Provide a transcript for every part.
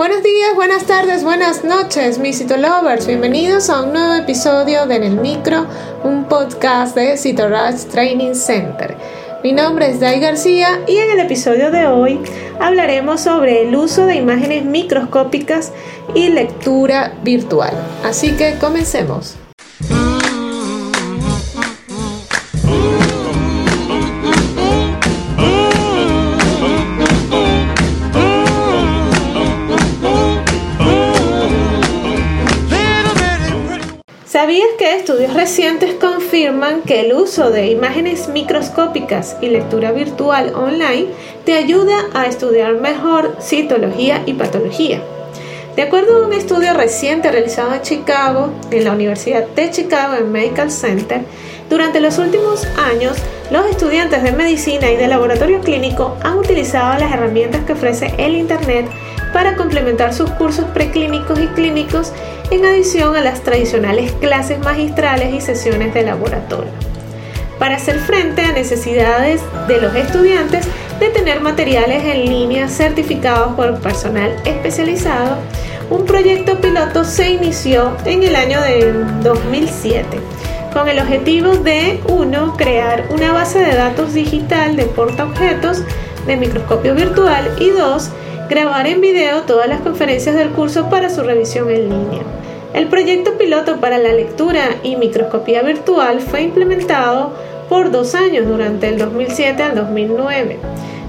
Buenos días, buenas tardes, buenas noches, mis Citolovers. Bienvenidos a un nuevo episodio de En el Micro, un podcast de Citorage Training Center. Mi nombre es Dai García y en el episodio de hoy hablaremos sobre el uso de imágenes microscópicas y lectura virtual. Así que comencemos. ¿Sabías que estudios recientes confirman que el uso de imágenes microscópicas y lectura virtual online te ayuda a estudiar mejor citología y patología? De acuerdo a un estudio reciente realizado en Chicago, en la Universidad de Chicago en Medical Center, durante los últimos años, los estudiantes de medicina y de laboratorio clínico han utilizado las herramientas que ofrece el Internet para complementar sus cursos preclínicos y clínicos en adición a las tradicionales clases magistrales y sesiones de laboratorio. Para hacer frente a necesidades de los estudiantes de tener materiales en línea certificados por personal especializado, un proyecto piloto se inició en el año de 2007 con el objetivo de 1. crear una base de datos digital de portaobjetos de microscopio virtual y 2 grabar en video todas las conferencias del curso para su revisión en línea. El proyecto piloto para la lectura y microscopía virtual fue implementado por dos años durante el 2007 al 2009.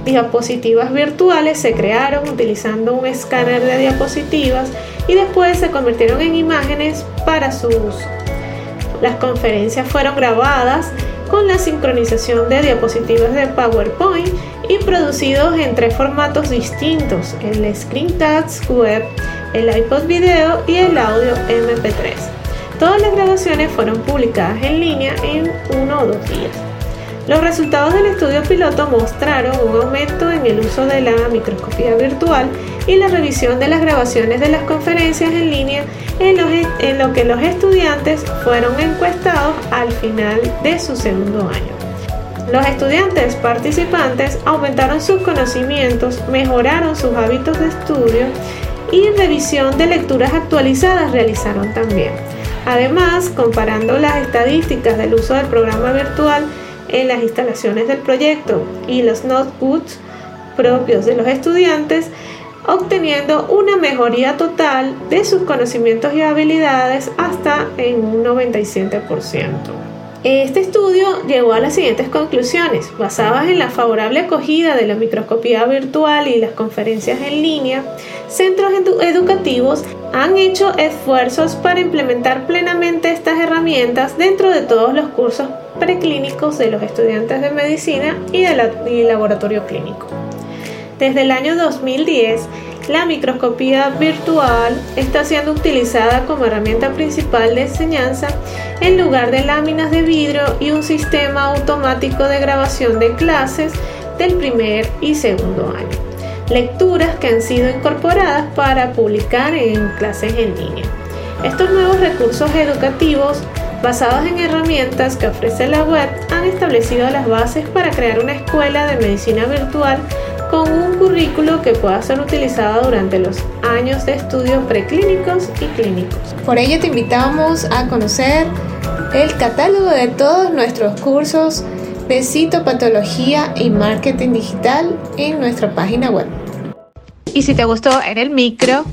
Diapositivas virtuales se crearon utilizando un escáner de diapositivas y después se convirtieron en imágenes para su uso. Las conferencias fueron grabadas con la sincronización de diapositivas de PowerPoint y producidos en tres formatos distintos, el Screencast Web, el iPod Video y el audio MP3. Todas las grabaciones fueron publicadas en línea en uno o dos días. Los resultados del estudio piloto mostraron un aumento en el uso de la microscopía virtual y la revisión de las grabaciones de las conferencias en línea en, lo que los estudiantes fueron encuestados al final de su segundo año. Los estudiantes participantes aumentaron sus conocimientos, mejoraron sus hábitos de estudio y revisión de lecturas actualizadas realizaron también. Además, comparando las estadísticas del uso del programa virtual en las instalaciones del proyecto y los notebooks propios de los estudiantes, obteniendo una mejoría total de sus conocimientos y habilidades hasta en un 97%. Este estudio llegó a las siguientes conclusiones, basadas en la favorable acogida de la microscopía virtual y las conferencias en línea. Centros educativos han hecho esfuerzos para implementar plenamente estas herramientas dentro de todos los cursos preclínicos de los estudiantes de medicina y de laboratorio clínico. Desde el año 2010, la microscopía virtual está siendo utilizada como herramienta principal de enseñanza en lugar de láminas de vidrio y un sistema automático de grabación de clases del primer y segundo año. Lecturas que han sido incorporadas para publicar en clases en línea. Estos nuevos recursos educativos basados en herramientas que ofrece la web han establecido las bases para crear una escuela de medicina virtual con un que pueda ser utilizado durante los años de estudios preclínicos y clínicos. Por ello te invitamos a conocer el catálogo de todos nuestros cursos de citopatología y marketing digital en nuestra página web. Y si te gustó en el micro,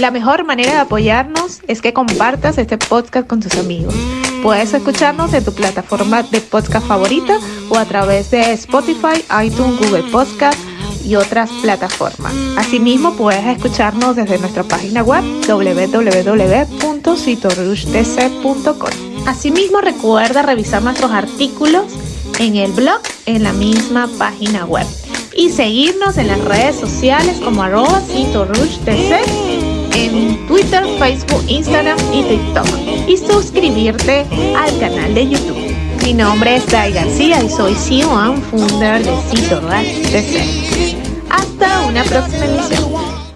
la mejor manera de apoyarnos es que compartas este podcast con tus amigos. Puedes escucharnos en tu plataforma de podcast favorita o a través de Spotify, iTunes, Google Podcast y otras plataformas. Asimismo, puedes escucharnos desde nuestra página web www.citorushdc.com. Asimismo, recuerda revisar nuestros artículos en el blog en la misma página web y seguirnos en las redes sociales como arroba en Twitter, Facebook, Instagram y TikTok y suscribirte al canal de YouTube. Mi nombre es Dai García y soy CEO and founder de Cito Hasta una próxima emisión.